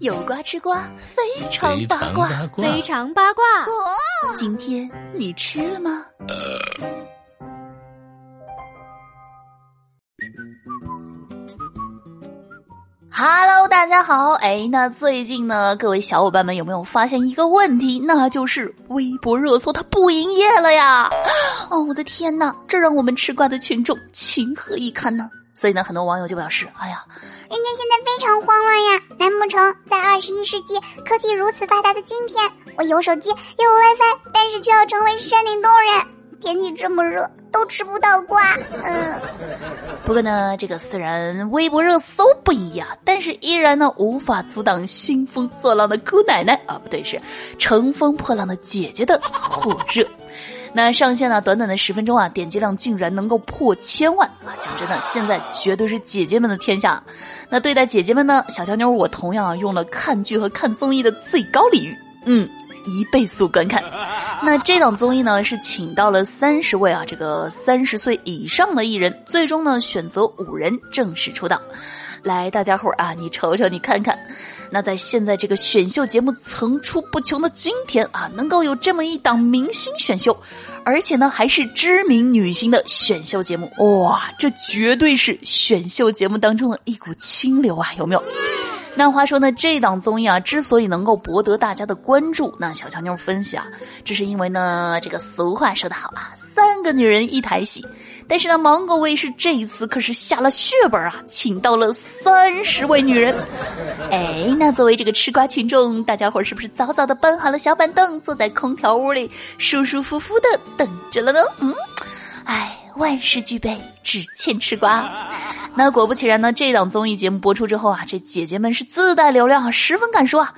有瓜吃瓜，非常八卦，非常八卦。今天你吃了吗？Hello，大家好。哎，那最近呢，各位小伙伴们有没有发现一个问题？那就是微博热搜它不营业了呀！哦，我的天哪，这让我们吃瓜的群众情何以堪呢？所以呢，很多网友就表示：“哎呀，人家现在非常慌乱呀！难不成在二十一世纪科技如此发达的今天，我有手机有 WiFi，但是却要成为山林洞人？天气这么热，都吃不到瓜。”嗯。不过呢，这个虽然微博热搜不一样，但是依然呢无法阻挡兴风作浪的姑奶奶啊，不对，是乘风破浪的姐姐的火热。那上线呢？短短的十分钟啊，点击量竟然能够破千万啊！讲真的，现在绝对是姐姐们的天下。那对待姐姐们呢，小乔妞我同样用了看剧和看综艺的最高礼遇，嗯，一倍速观看。那这档综艺呢，是请到了三十位啊，这个三十岁以上的艺人，最终呢选择五人正式出道。来，大家伙儿啊，你瞅瞅，你看看，那在现在这个选秀节目层出不穷的今天啊，能够有这么一档明星选秀，而且呢还是知名女星的选秀节目，哇，这绝对是选秀节目当中的一股清流啊，有没有？那话说呢，这档综艺啊，之所以能够博得大家的关注，那小强妞分析啊，这是因为呢，这个俗话说得好啊，三个女人一台戏。但是呢，芒果卫视这一次可是下了血本啊，请到了三十位女人。哎，那作为这个吃瓜群众，大家伙是不是早早的搬好了小板凳，坐在空调屋里，舒舒服服的等着了呢？嗯，哎，万事俱备，只欠吃瓜。那果不其然呢，这档综艺节目播出之后啊，这姐姐们是自带流量啊，十分敢说啊。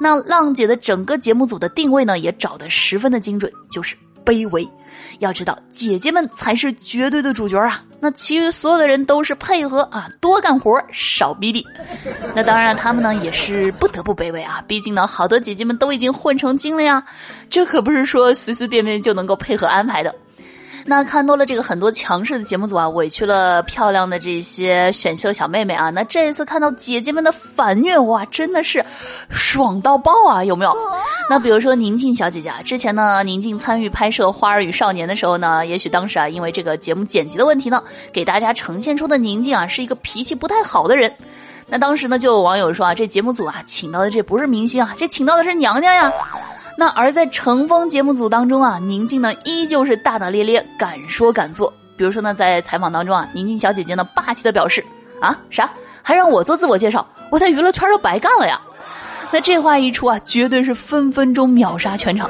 那浪姐的整个节目组的定位呢，也找得十分的精准，就是。卑微，要知道姐姐们才是绝对的主角啊！那其余所有的人都是配合啊，多干活少逼逼。那当然，他们呢也是不得不卑微啊，毕竟呢，好多姐姐们都已经混成精了呀，这可不是说随随便便就能够配合安排的。那看多了这个很多强势的节目组啊，委屈了漂亮的这些选秀小妹妹啊。那这一次看到姐姐们的反虐，哇，真的是爽到爆啊！有没有？那比如说宁静小姐姐啊，之前呢，宁静参与拍摄《花儿与少年》的时候呢，也许当时啊，因为这个节目剪辑的问题呢，给大家呈现出的宁静啊，是一个脾气不太好的人。那当时呢，就有网友说啊，这节目组啊，请到的这不是明星啊，这请到的是娘娘呀。那而在乘风节目组当中啊，宁静呢依旧是大大咧咧，敢说敢做。比如说呢，在采访当中啊，宁静小姐姐呢霸气的表示：“啊，啥？还让我做自我介绍？我在娱乐圈都白干了呀！”那这话一出啊，绝对是分分钟秒杀全场。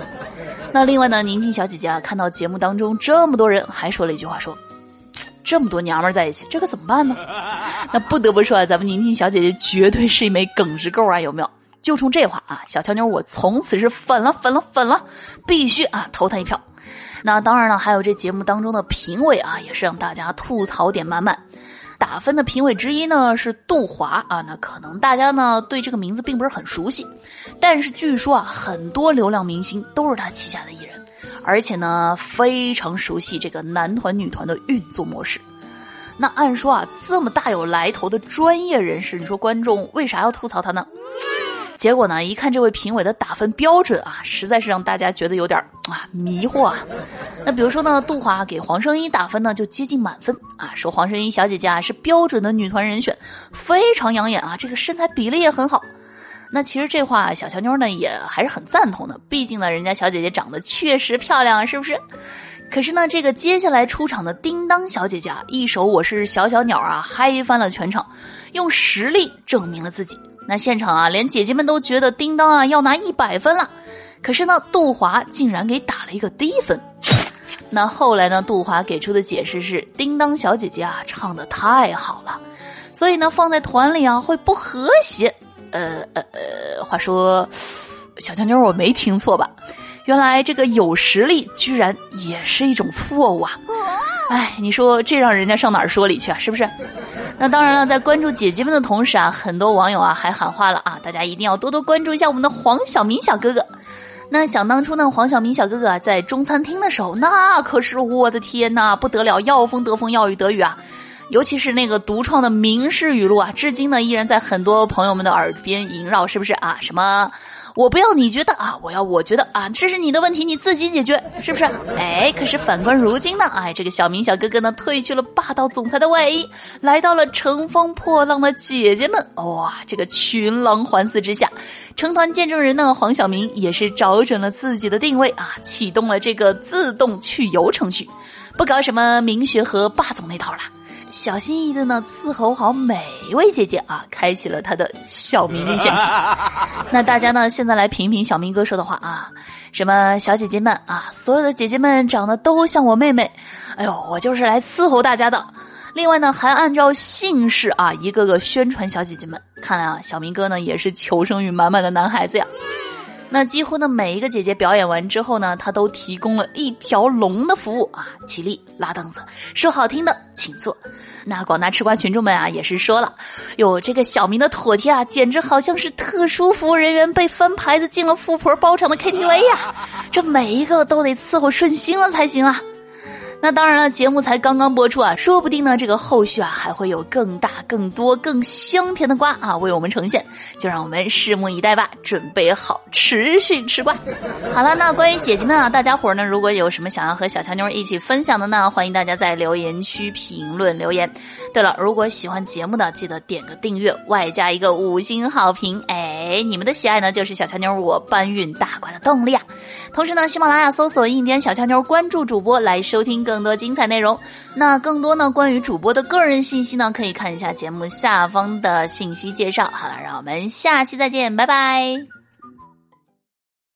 那另外呢，宁静小姐姐啊，看到节目当中这么多人，还说了一句话：“说这么多娘们在一起，这可怎么办呢？” 那不得不说啊，咱们宁静小姐姐绝对是一枚耿直够啊，有没有？就冲这话啊，小乔妞，我从此是粉了，粉了，粉了，必须啊投他一票。那当然了，还有这节目当中的评委啊，也是让大家吐槽点满满。打分的评委之一呢是杜华啊，那可能大家呢对这个名字并不是很熟悉，但是据说啊，很多流量明星都是他旗下的艺人，而且呢非常熟悉这个男团女团的运作模式。那按说啊，这么大有来头的专业人士，你说观众为啥要吐槽他呢？结果呢？一看这位评委的打分标准啊，实在是让大家觉得有点啊迷惑啊。那比如说呢，杜华给黄圣依打分呢就接近满分啊，说黄圣依小姐姐啊是标准的女团人选，非常养眼啊，这个身材比例也很好。那其实这话小乔妞呢也还是很赞同的，毕竟呢人家小姐姐长得确实漂亮，是不是？可是呢，这个接下来出场的叮当小姐姐啊，一首我是小小鸟啊，嗨翻了全场，用实力证明了自己。那现场啊，连姐姐们都觉得叮当啊要拿一百分了，可是呢，杜华竟然给打了一个低分。那后来呢，杜华给出的解释是，叮当小姐姐啊唱的太好了，所以呢放在团里啊会不和谐。呃呃呃，话说，小强妞我没听错吧？原来这个有实力居然也是一种错误啊！哎，你说这让人家上哪儿说理去啊？是不是？那当然了，在关注姐姐们的同时啊，很多网友啊还喊话了啊，大家一定要多多关注一下我们的黄晓明小哥哥。那想当初呢，黄晓明小哥哥，在中餐厅的时候，那可是我的天呐，不得了，要风得风，要雨得雨啊！尤其是那个独创的名士语录啊，至今呢依然在很多朋友们的耳边萦绕，是不是啊？什么？我不要你觉得啊，我要我觉得啊，这是你的问题，你自己解决，是不是？哎，可是反观如今呢，哎，这个小明小哥哥呢，褪去了霸道总裁的外衣，来到了乘风破浪的姐姐们，哇，这个群狼环伺之下，成团见证人呢，黄晓明也是找准了自己的定位啊，启动了这个自动去油程序，不搞什么明学和霸总那套了。小心翼翼的呢，伺候好每一位姐姐啊，开启了他的小明历险记。那大家呢，现在来评评小明哥说的话啊，什么小姐姐们啊，所有的姐姐们长得都像我妹妹，哎呦，我就是来伺候大家的。另外呢，还按照姓氏啊，一个个宣传小姐姐们。看来啊，小明哥呢也是求生欲满满的男孩子呀。那几乎呢，每一个姐姐表演完之后呢，她都提供了一条龙的服务啊，起立拉凳子，说好听的请坐。那广大吃瓜群众们啊，也是说了，哟，这个小明的妥帖啊，简直好像是特殊服务人员被翻牌子进了富婆包场的 KTV 呀，这每一个都得伺候顺心了才行啊。那当然了，节目才刚刚播出啊，说不定呢，这个后续啊还会有更大、更多、更香甜的瓜啊为我们呈现，就让我们拭目以待吧，准备好持续吃瓜。好了，那关于姐姐们啊，大家伙儿呢，如果有什么想要和小强妞一起分享的呢，欢迎大家在留言区评论留言。对了，如果喜欢节目的，记得点个订阅，外加一个五星好评。哎，你们的喜爱呢，就是小强妞我搬运大瓜的动力啊。同时呢，喜马拉雅搜索“印第安小强妞”，关注主播来收听更。更多精彩内容，那更多呢？关于主播的个人信息呢？可以看一下节目下方的信息介绍。好了，让我们下期再见，拜拜。